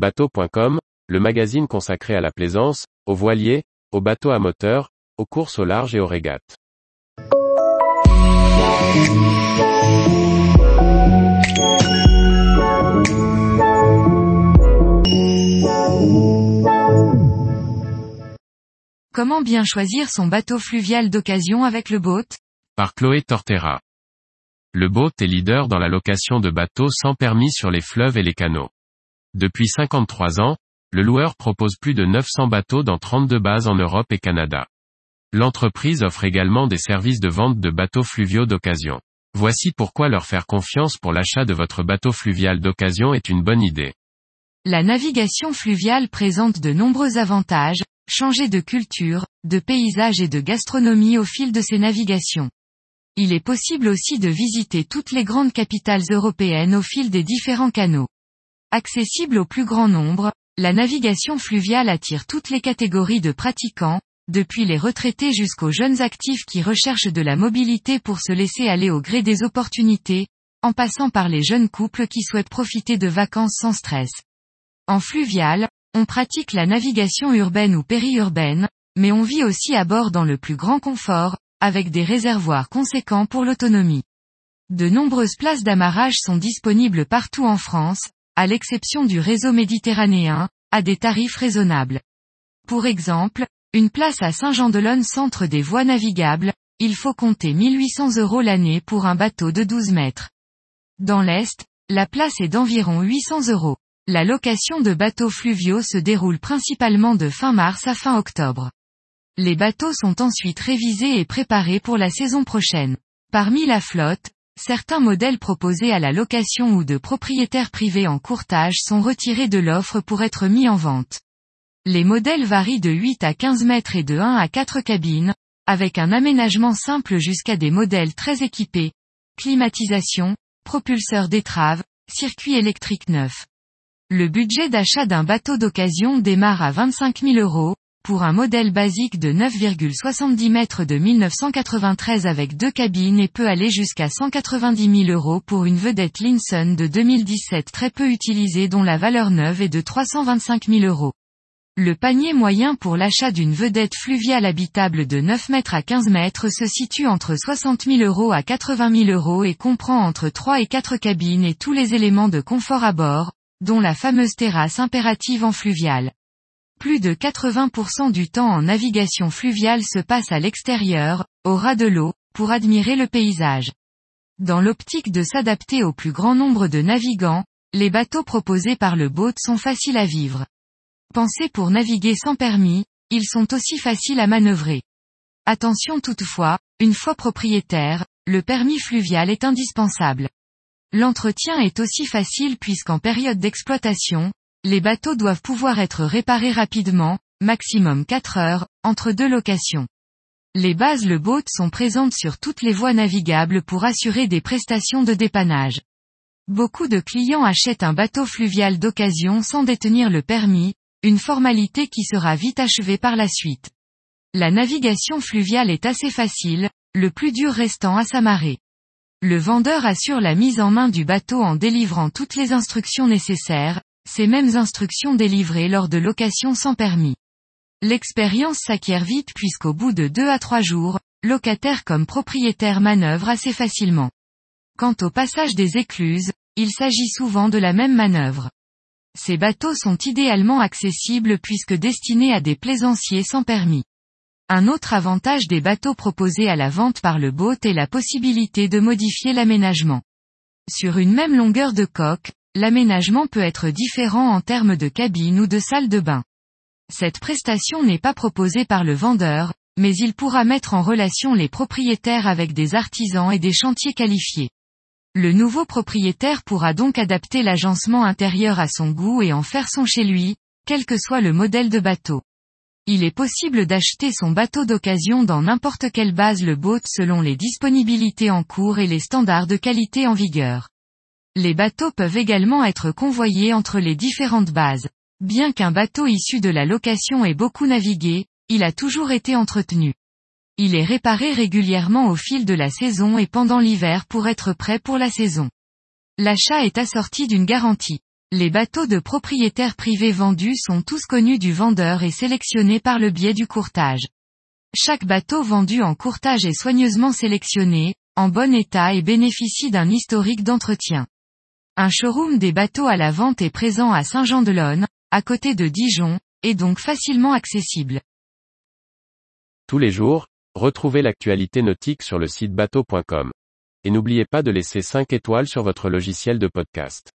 Bateau.com, le magazine consacré à la plaisance, aux voiliers, aux bateaux à moteur, aux courses au large et aux régates. Comment bien choisir son bateau fluvial d'occasion avec le boat? Par Chloé Tortera. Le boat est leader dans la location de bateaux sans permis sur les fleuves et les canaux. Depuis 53 ans, le loueur propose plus de 900 bateaux dans 32 bases en Europe et Canada. L'entreprise offre également des services de vente de bateaux fluviaux d'occasion. Voici pourquoi leur faire confiance pour l'achat de votre bateau fluvial d'occasion est une bonne idée. La navigation fluviale présente de nombreux avantages, changer de culture, de paysage et de gastronomie au fil de ces navigations. Il est possible aussi de visiter toutes les grandes capitales européennes au fil des différents canaux. Accessible au plus grand nombre, la navigation fluviale attire toutes les catégories de pratiquants, depuis les retraités jusqu'aux jeunes actifs qui recherchent de la mobilité pour se laisser aller au gré des opportunités, en passant par les jeunes couples qui souhaitent profiter de vacances sans stress. En fluvial, on pratique la navigation urbaine ou périurbaine, mais on vit aussi à bord dans le plus grand confort, avec des réservoirs conséquents pour l'autonomie. De nombreuses places d'amarrage sont disponibles partout en France, à l'exception du réseau méditerranéen, à des tarifs raisonnables. Pour exemple, une place à Saint-Jean-de-Lonne centre des voies navigables, il faut compter 1800 euros l'année pour un bateau de 12 mètres. Dans l'Est, la place est d'environ 800 euros. La location de bateaux fluviaux se déroule principalement de fin mars à fin octobre. Les bateaux sont ensuite révisés et préparés pour la saison prochaine. Parmi la flotte, certains modèles proposés à la location ou de propriétaires privés en courtage sont retirés de l'offre pour être mis en vente. Les modèles varient de 8 à 15 mètres et de 1 à 4 cabines, avec un aménagement simple jusqu'à des modèles très équipés, climatisation, propulseur d'étrave, circuit électrique neuf. Le budget d'achat d'un bateau d'occasion démarre à 25 000 euros, pour un modèle basique de 9,70 mètres de 1993 avec deux cabines et peut aller jusqu'à 190 000 euros pour une vedette Linson de 2017 très peu utilisée dont la valeur neuve est de 325 000 euros. Le panier moyen pour l'achat d'une vedette fluviale habitable de 9 mètres à 15 mètres se situe entre 60 000 euros à 80 000 euros et comprend entre 3 et 4 cabines et tous les éléments de confort à bord, dont la fameuse terrasse impérative en fluvial. Plus de 80% du temps en navigation fluviale se passe à l'extérieur, au ras de l'eau, pour admirer le paysage. Dans l'optique de s'adapter au plus grand nombre de navigants, les bateaux proposés par le boat sont faciles à vivre. Pensés pour naviguer sans permis, ils sont aussi faciles à manœuvrer. Attention toutefois, une fois propriétaire, le permis fluvial est indispensable. L'entretien est aussi facile puisqu'en période d'exploitation, les bateaux doivent pouvoir être réparés rapidement, maximum 4 heures, entre deux locations. Les bases Le Boat sont présentes sur toutes les voies navigables pour assurer des prestations de dépannage. Beaucoup de clients achètent un bateau fluvial d'occasion sans détenir le permis, une formalité qui sera vite achevée par la suite. La navigation fluviale est assez facile, le plus dur restant à s'amarrer. Le vendeur assure la mise en main du bateau en délivrant toutes les instructions nécessaires, ces mêmes instructions délivrées lors de location sans permis. L'expérience s'acquiert vite puisqu'au bout de deux à trois jours, locataire comme propriétaire manœuvre assez facilement. Quant au passage des écluses, il s'agit souvent de la même manœuvre. Ces bateaux sont idéalement accessibles puisque destinés à des plaisanciers sans permis. Un autre avantage des bateaux proposés à la vente par le boat est la possibilité de modifier l'aménagement. Sur une même longueur de coque, l'aménagement peut être différent en termes de cabine ou de salle de bain. Cette prestation n'est pas proposée par le vendeur, mais il pourra mettre en relation les propriétaires avec des artisans et des chantiers qualifiés. Le nouveau propriétaire pourra donc adapter l'agencement intérieur à son goût et en faire son chez lui, quel que soit le modèle de bateau. Il est possible d'acheter son bateau d'occasion dans n'importe quelle base le boat selon les disponibilités en cours et les standards de qualité en vigueur. Les bateaux peuvent également être convoyés entre les différentes bases. Bien qu'un bateau issu de la location ait beaucoup navigué, il a toujours été entretenu. Il est réparé régulièrement au fil de la saison et pendant l'hiver pour être prêt pour la saison. L'achat est assorti d'une garantie. Les bateaux de propriétaires privés vendus sont tous connus du vendeur et sélectionnés par le biais du courtage. Chaque bateau vendu en courtage est soigneusement sélectionné, en bon état et bénéficie d'un historique d'entretien. Un showroom des bateaux à la vente est présent à Saint-Jean-de-Lonne, à côté de Dijon, et donc facilement accessible. Tous les jours, retrouvez l'actualité nautique sur le site bateau.com. Et n'oubliez pas de laisser 5 étoiles sur votre logiciel de podcast.